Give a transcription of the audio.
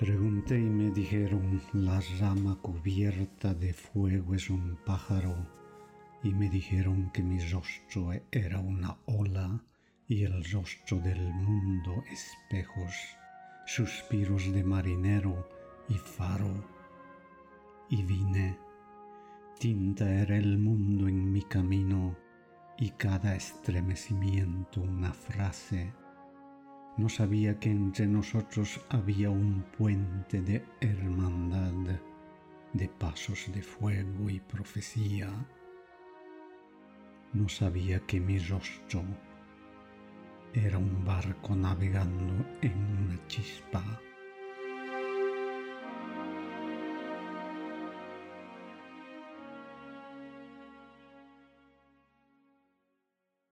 Pregunté y me dijeron, la rama cubierta de fuego es un pájaro, y me dijeron que mi rostro era una ola y el rostro del mundo espejos, suspiros de marinero y faro. Y vine, tinta era el mundo en mi camino, y cada estremecimiento una frase no sabía que entre nosotros había un puente de hermandad, de pasos de fuego y profecía. No sabía que mi rostro era un barco navegando en una chispa